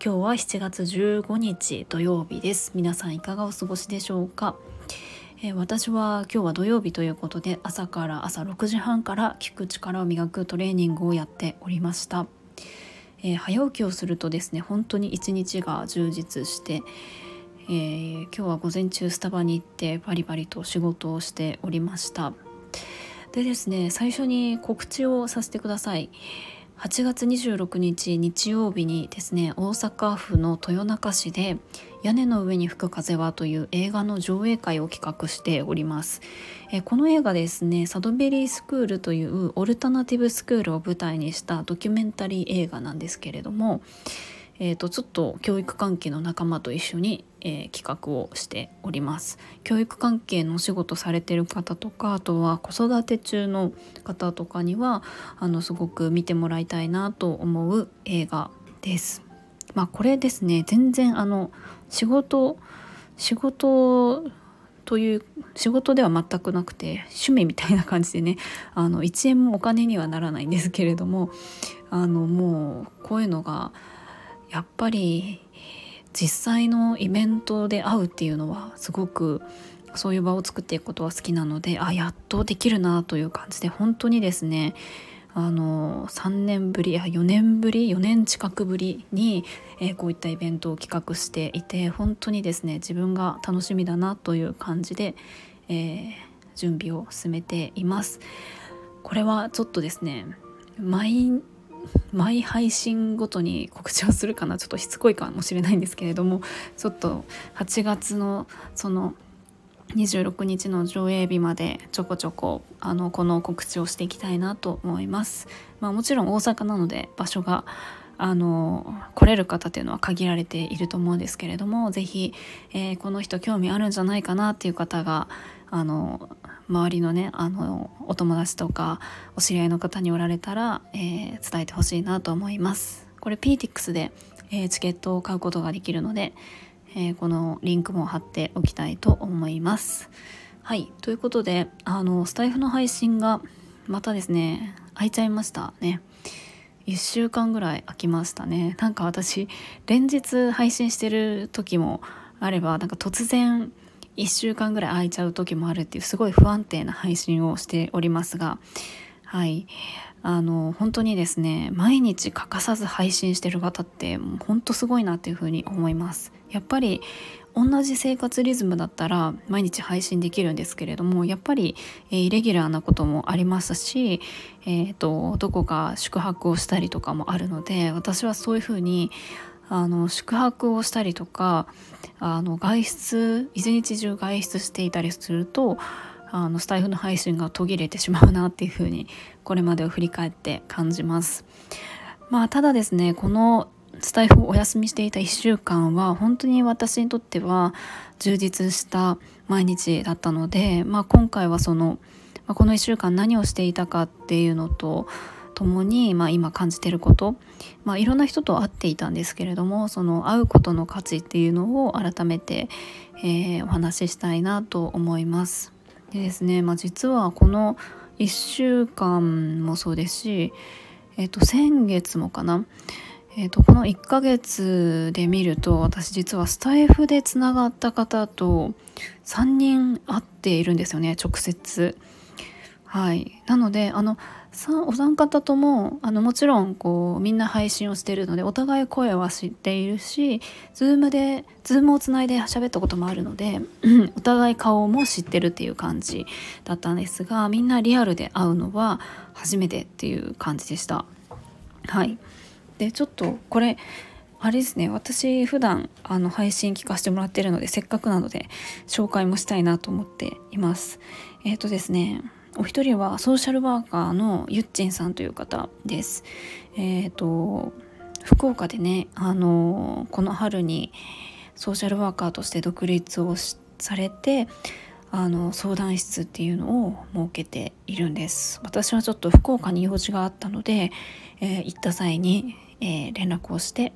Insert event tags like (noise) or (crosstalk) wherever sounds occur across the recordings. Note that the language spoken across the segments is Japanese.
今日は7月15日土曜日です。皆さんいかがお過ごしでしょうか、えー、私は今日は土曜日ということで朝から朝6時半から聞く力を磨くトレーニングをやっておりました。えー、早起きをするとですね本当に一日が充実して、えー、今日は午前中スタバに行ってバリバリと仕事をしておりました。でですね最初に告知をさせてください。8月26日日曜日にですね大阪府の豊中市で「屋根の上に吹く風は」という映画の上映会を企画しております。えこの映画ですねサドベリースクールというオルタナティブスクールを舞台にしたドキュメンタリー映画なんですけれどもえーと、ちょっと教育関係の仲間と一緒に、えー、企画をしております。教育関係のお仕事されてる方とかあとは子育て中の方とかにはあのすごく見てもらいたいなと思う映画です。まあこれですね全然あの仕事仕事という仕事では全くなくて趣味みたいな感じでねあの1円もお金にはならないんですけれどもあのもうこういうのがやっぱり実際のイベントで会うっていうのはすごくそういう場を作っていくことは好きなのであやっとできるなという感じで本当にですねあの3年ぶりや4年ぶり4年近くぶりに、え、こういったイベントを企画していて本当にですね自分が楽しみだなという感じで、えー、準備を進めています。これはちょっとですね毎毎配信ごとに告知をするかなちょっとしつこいかもしれないんですけれどもちょっと8月のその26日の上映日までちょこちょこあのこの告知をしていきたいなと思います。まあ、もちろん大阪なので場所があの来れる方っていうのは限られていると思うんですけれども是非、えー、この人興味あるんじゃないかなっていう方があの周りのねあのお友達とかお知り合いの方におられたら、えー、伝えてほしいなと思います。これ PTX で、えー、チケットを買うことができるので、えー、このリンクも貼っておきたいと思います。はいということであのスタイフの配信がまたですね開いちゃいましたね。1週間ぐらい空きましたね。なんか私連日配信してる時もあればなんか突然1週間ぐらい空いちゃう時もあるっていうすごい不安定な配信をしておりますがはい。あの本当にですね毎日欠かさず配信してる方ってもう本当すごいなっていうふうに思います。やっぱり同じ生活リズムだったら毎日配信できるんですけれどもやっぱり、えー、イレギュラーなこともありますし、えーと、とどこか宿泊をしたりとかもあるので私はそういうふうにあの宿泊をしたりとかあの外出一日中外出していたりするとあのスタイフの配信が途切れてしまうなっていうふうにこれまでを振り返って感じます。まあただですねこのスタイフをお休みしていた1週間は本当に私にとっては充実した毎日だったので、まあ、今回はその、まあ、この1週間何をしていたかっていうのと共に、まあ、今感じてること、まあ、いろんな人と会っていたんですけれどもその会うことの価値っていうのを改めて、えー、お話ししたいなと思います。でですね、まあ、実はこの1週間もそうですし、えー、と先月もかな、えー、とこの1ヶ月で見ると私実はスタイフでつながった方と3人会っているんですよね直接。はい、なのであのお三方ともあのもちろんこうみんな配信をしているのでお互い声は知っているし Zoom で Zoom をつないで喋ったこともあるので (clears throat) お互い顔も知ってるっていう感じだったんですがみんなリアルで会うのは初めてっていう感じでした。はいでちょっとこれあれですね私普段あの配信聞かせてもらってるのでせっかくなので紹介もしたいなと思っています。えっ、ー、とですねお一人はソーシャルワーカーのゆっちんさんという方です。えっ、ー、と福岡でねあのこの春にソーシャルワーカーとして独立をされてあの相談室っていうのを設けているんです私はちょっと福岡に用事があったので、えー、行った際に、えー、連絡をして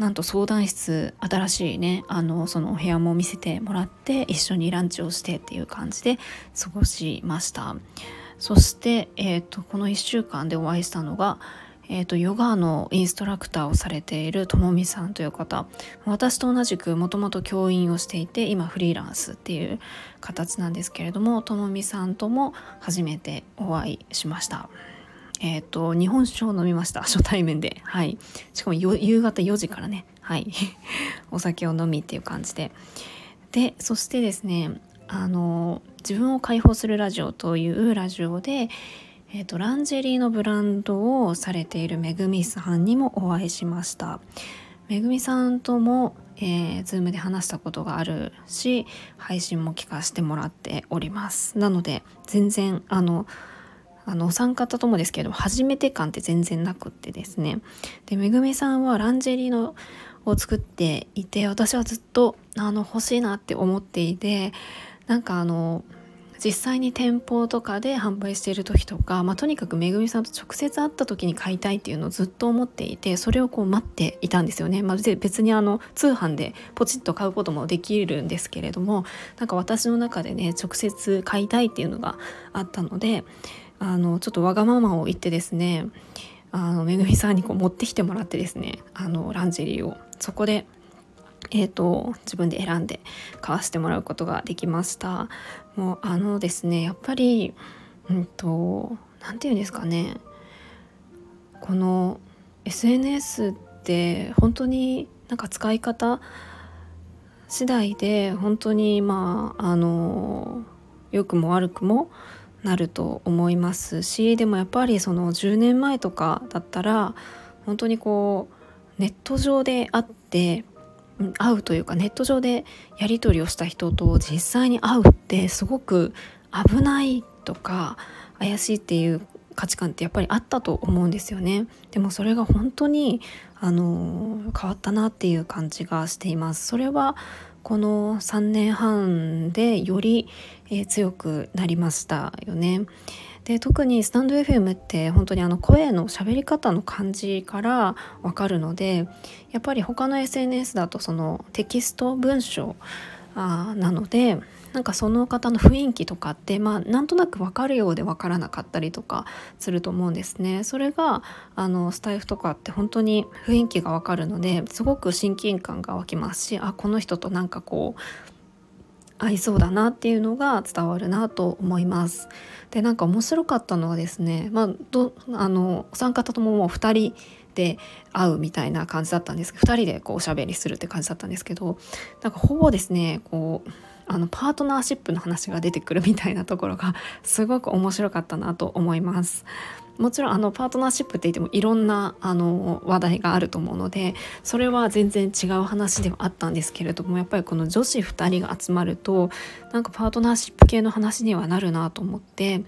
なんと相談室新しいねあのそのお部屋も見せてもらって一緒にランチをしてっていう感じで過ごしましたそして、えーと、この1週間でお会いしたのが、えーと、ヨガのインストラクターをされているともみさんという方私と同じくもともと教員をしていて今フリーランスっていう形なんですけれどもともみさんとも初めてお会いしました。えっ、ー、と日本酒を飲みました。初対面で。はい。しかも夕方4時からね。はい。(laughs) お酒を飲みっていう感じで。でそしてですねあの自分を解放するラジオというラジオで、えーと、ランジェリーのブランドをされているめぐみさんにもお会いしました。めぐみさんとも、えー、ズームで話したことがあるし配信も聞かせてもらっております。なので全然あのあのお三方ともですけど初めて感って全然なくってですね。でめぐみさんはランジェリーのを作っていて私はずっとあの欲しいなって思っていてなんかあの実際に店舗とかで販売している時とか、まあ、とにかくめぐみさんと直接会った時に買いたいっていうのをずっと思っていてそれをこう待っていたんですよね、まあ、別にあの通販でポチッと買うこともできるんですけれどもなんか私の中でね直接買いたいっていうのがあったのであのちょっとわがままを言ってですねあのめぐみさんにこう持ってきてもらってですねあのランジェリーを。そこでえーと、自分で選んで買わせてもらうことができました。もうあのですねやっぱりうんと何て言うんですかね。この SNS って本当になんか使い方次第で本当にまああの良くも悪くもなると思いますしでもやっぱりその10年前とかだったら本当にこうネット上で会って会うというかネット上でやり取りをした人と実際に会うってすごく危ないとか怪しいっていう価値観ってやっぱりあったと思うんですよね。でもそれが本当にあの変わったなっていう感じがしています。それはこの3年半でより、えー、強くなりましたよね。で特にスタンド FM って本当にあの声の喋り方の感じからわかるのでやっぱり他の SNS だとそのテキスト文章あなのでなんかその方の雰囲気とかってまあなんとなく分かるようで分からなかったりとかすると思うんですね。それがあのスタイフとかって本当に雰囲気が分かるのですごく親近感が湧きますしあこの人となんかこう合いそうだなっていうのが伝わるなと思います。でなんか面白かったのはですね、まあ、どあのお三方とももう2人で会うみたいな感じだったんです2人でこうおしゃべりするって感じだったんですけどなんかほぼですねこうあのパートナーシップの話が出てくるみたいなところが (laughs) すごく面白かったなと思います。もちろんあのパートナーシップって言ってもいろんなあの話題があると思うのでそれは全然違う話ではあったんですけれどもやっぱりこの女子2人が集まるとなんかパートナーシップ系の話にはなるなと思って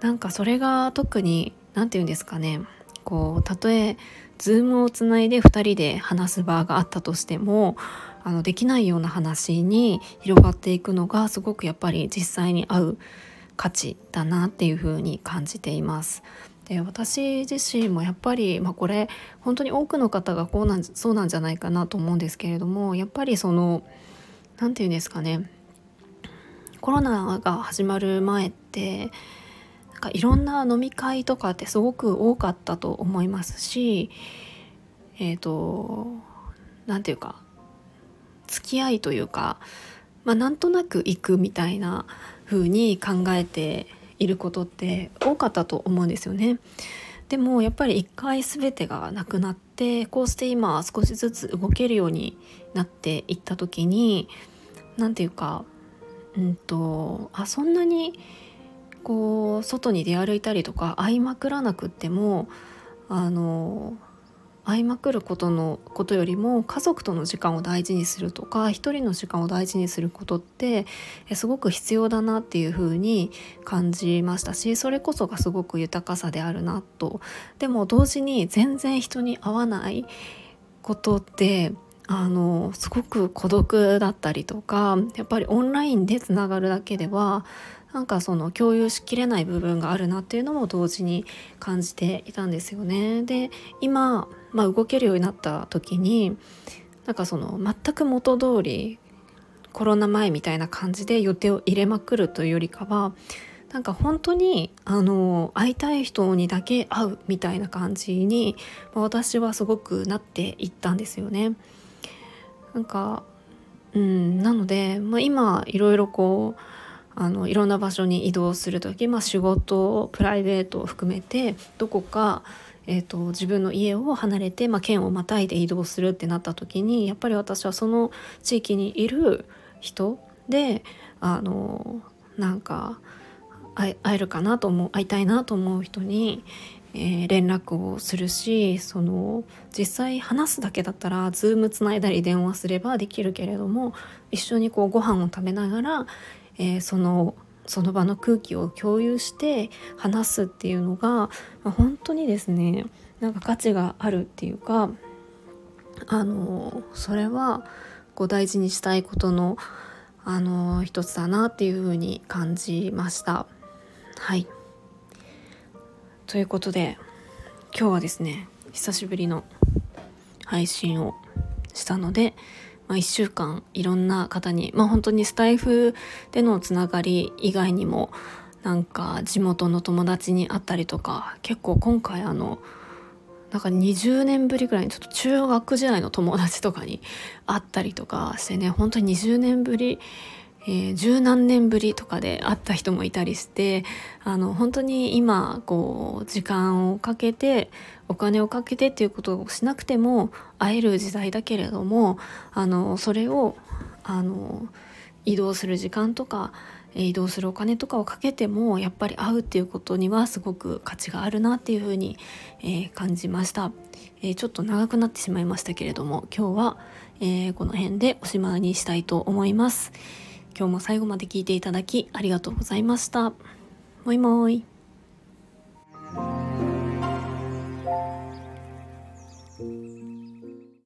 なんかそれが特に何て言うんですかねこうたとえズームをつないで2人で話す場があったとしてもあのできないような話に広がっていくのがすごくやっぱり実際に合う価値だなっていうふうに感じています。で私自身もやっぱり、まあ、これ本当に多くの方がこうなんそうなんじゃないかなと思うんですけれどもやっぱりその何て言うんですかねコロナが始まる前ってかいろんな飲み会とかってすごく多かったと思いますしえっ、ー、と何て言うか付き合いというか、まあ、なんとなく行くみたいな風に考えていることって多かったと思うんですよね。でもやっぱり一回全てがなくなってこうして今少しずつ動けるようになっていった時に何て言うかうんとあそんなにこう外に出歩いたりとか会いまくらなくってもあの会いまくることのことよりも家族との時間を大事にするとか一人の時間を大事にすることってすごく必要だなっていうふうに感じましたしそれこそがすごく豊かさであるなと。でも同時に全然人に会わないことってあのすごく孤独だったりとかやっぱりオンラインでつながるだけではなんかその共有しきれない部分があるなっていうのも同時に感じていたんですよね。で今、まあ、動けるようになった時になんかその全く元通りコロナ前みたいな感じで予定を入れまくるというよりかはなんか本当にあの会いたい人にだけ会うみたいな感じに、私はすごくなっていったんですよね。なんかうんなので、まあ、今いろいろこうあのいろんな場所に移動する時、まあ、仕事プライベートを含めてどこか、えーと、自分の家を離れて、まあ、県をまたいで移動するってなった時にやっぱり私はその地域にいる人であのなんか会えるかなと思う会いたいなと思う人に、えー、連絡をするしその実際話すだけだったら Zoom つないだり電話すればできるけれども一緒にこうご飯を食べながら、えー、そのその場の空気を共有して話すっていうのが、まあ、本当にですねなんか価値があるっていうかあのそれはこう大事にしたいことのあの一つだなっていうふうに感じました。はいということで今日はですね久しぶりの配信をしたので、まあ、1週間いろんな方にまあ本当にスタイフでのつながり以外にもなんか地元の友達に会ったりとか結構今回あのなんか20年ぶりぐらいにちょっと中学時代の友達とかに会ったりとかしてね本当に20年ぶりえー、十何年ぶりとかで会った人もいたりしてあの本当に今こう時間をかけてお金をかけてっていうことをしなくても会える時代だけれどもあのそれをあの移動する時間とか移動するお金とかをかけてもやっぱり会うっていうことにはすごく価値があるなっていうふうに、えー、感じました、えー、ちょっと長くなってしまいましたけれども今日は、えー、この辺でおしまいにしたいと思います。今日も最後まで聞いていただきありがとうございました。もいもい。